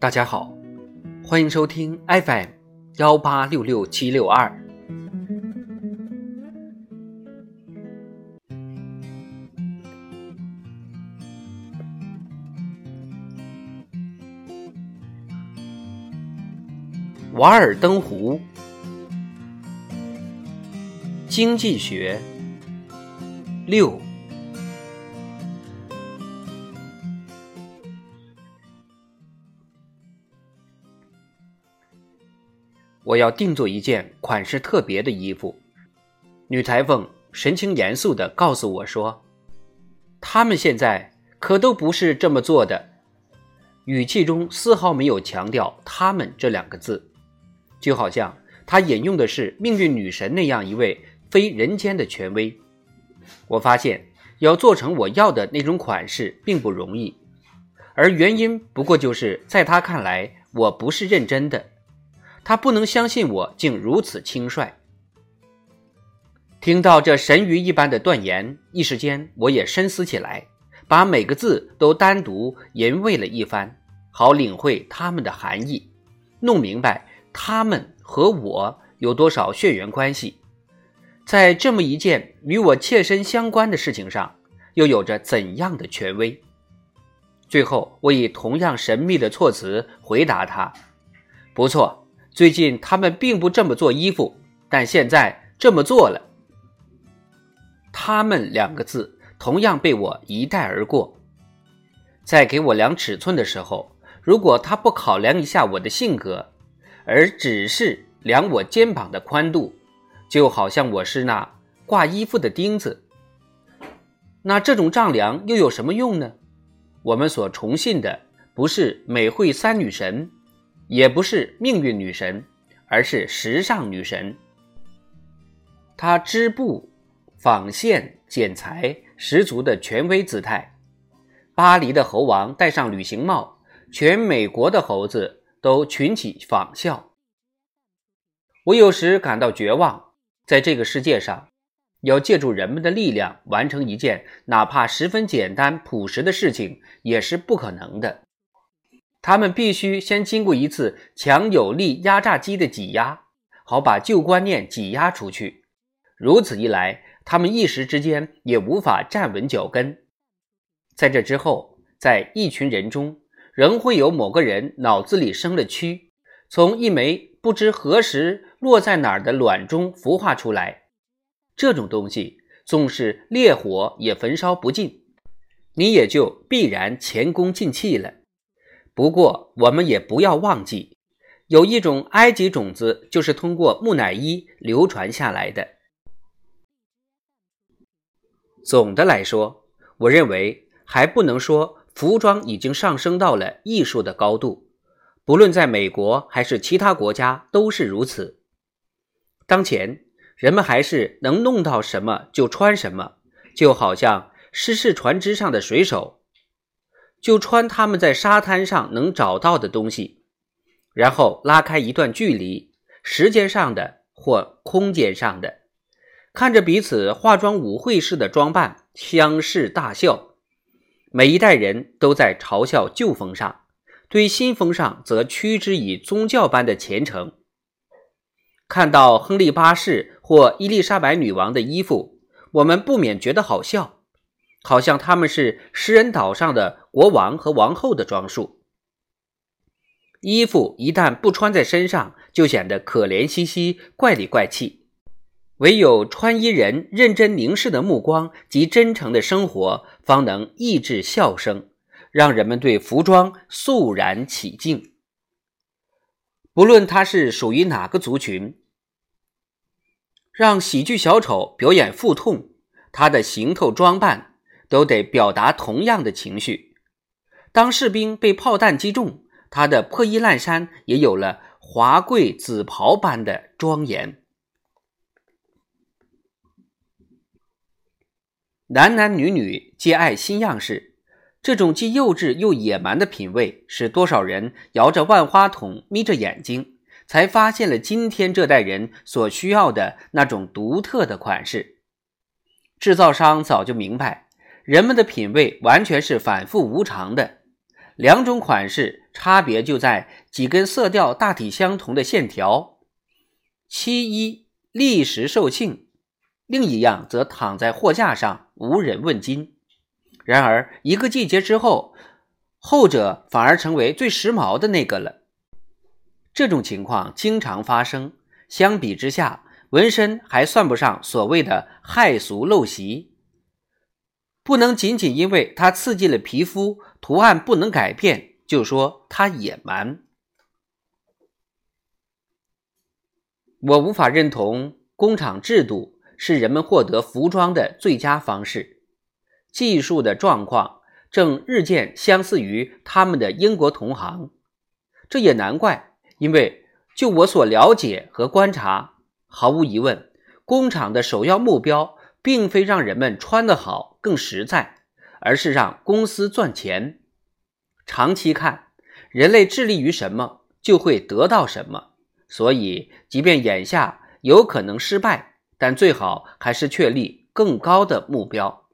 大家好，欢迎收听 FM 幺八六六七六二。瓦尔登湖，经济学六。我要定做一件款式特别的衣服。女裁缝神情严肃地告诉我说：“他们现在可都不是这么做的。”语气中丝毫没有强调“他们”这两个字，就好像他引用的是命运女神那样一位非人间的权威。我发现要做成我要的那种款式并不容易，而原因不过就是在他看来我不是认真的。他不能相信我竟如此轻率。听到这神鱼一般的断言，一时间我也深思起来，把每个字都单独吟味了一番，好领会他们的含义，弄明白他们和我有多少血缘关系，在这么一件与我切身相关的事情上，又有着怎样的权威。最后，我以同样神秘的措辞回答他：“不错。”最近他们并不这么做衣服，但现在这么做了。他们两个字同样被我一带而过。在给我量尺寸的时候，如果他不考量一下我的性格，而只是量我肩膀的宽度，就好像我是那挂衣服的钉子。那这种丈量又有什么用呢？我们所崇信的不是美惠三女神。也不是命运女神，而是时尚女神。她织布、纺线、剪裁，十足的权威姿态。巴黎的猴王戴上旅行帽，全美国的猴子都群起仿效。我有时感到绝望，在这个世界上，要借助人们的力量完成一件哪怕十分简单朴实的事情，也是不可能的。他们必须先经过一次强有力压榨机的挤压，好把旧观念挤压出去。如此一来，他们一时之间也无法站稳脚跟。在这之后，在一群人中，仍会有某个人脑子里生了蛆，从一枚不知何时落在哪儿的卵中孵化出来。这种东西纵是烈火也焚烧不尽，你也就必然前功尽弃了。不过，我们也不要忘记，有一种埃及种子就是通过木乃伊流传下来的。总的来说，我认为还不能说服装已经上升到了艺术的高度，不论在美国还是其他国家都是如此。当前，人们还是能弄到什么就穿什么，就好像失事船只上的水手。就穿他们在沙滩上能找到的东西，然后拉开一段距离，时间上的或空间上的，看着彼此化妆舞会式的装扮，相视大笑。每一代人都在嘲笑旧风尚，对新风尚则趋之以宗教般的虔诚。看到亨利八世或伊丽莎白女王的衣服，我们不免觉得好笑。好像他们是食人岛上的国王和王后的装束。衣服一旦不穿在身上，就显得可怜兮兮、怪里怪气。唯有穿衣人认真凝视的目光及真诚的生活，方能抑制笑声，让人们对服装肃然起敬。不论他是属于哪个族群，让喜剧小丑表演腹痛，他的行头装扮。都得表达同样的情绪。当士兵被炮弹击中，他的破衣烂衫也有了华贵紫袍般的庄严。男男女女皆爱新样式，这种既幼稚又野蛮的品味，使多少人摇着万花筒，眯着眼睛，才发现了今天这代人所需要的那种独特的款式。制造商早就明白。人们的品味完全是反复无常的，两种款式差别就在几根色调大体相同的线条，其一立时售罄，另一样则躺在货架上无人问津。然而一个季节之后，后者反而成为最时髦的那个了。这种情况经常发生。相比之下，纹身还算不上所谓的害俗陋习。不能仅仅因为它刺激了皮肤，图案不能改变，就说它野蛮。我无法认同工厂制度是人们获得服装的最佳方式。技术的状况正日渐相似于他们的英国同行，这也难怪，因为就我所了解和观察，毫无疑问，工厂的首要目标。并非让人们穿得好更实在，而是让公司赚钱。长期看，人类致力于什么，就会得到什么。所以，即便眼下有可能失败，但最好还是确立更高的目标。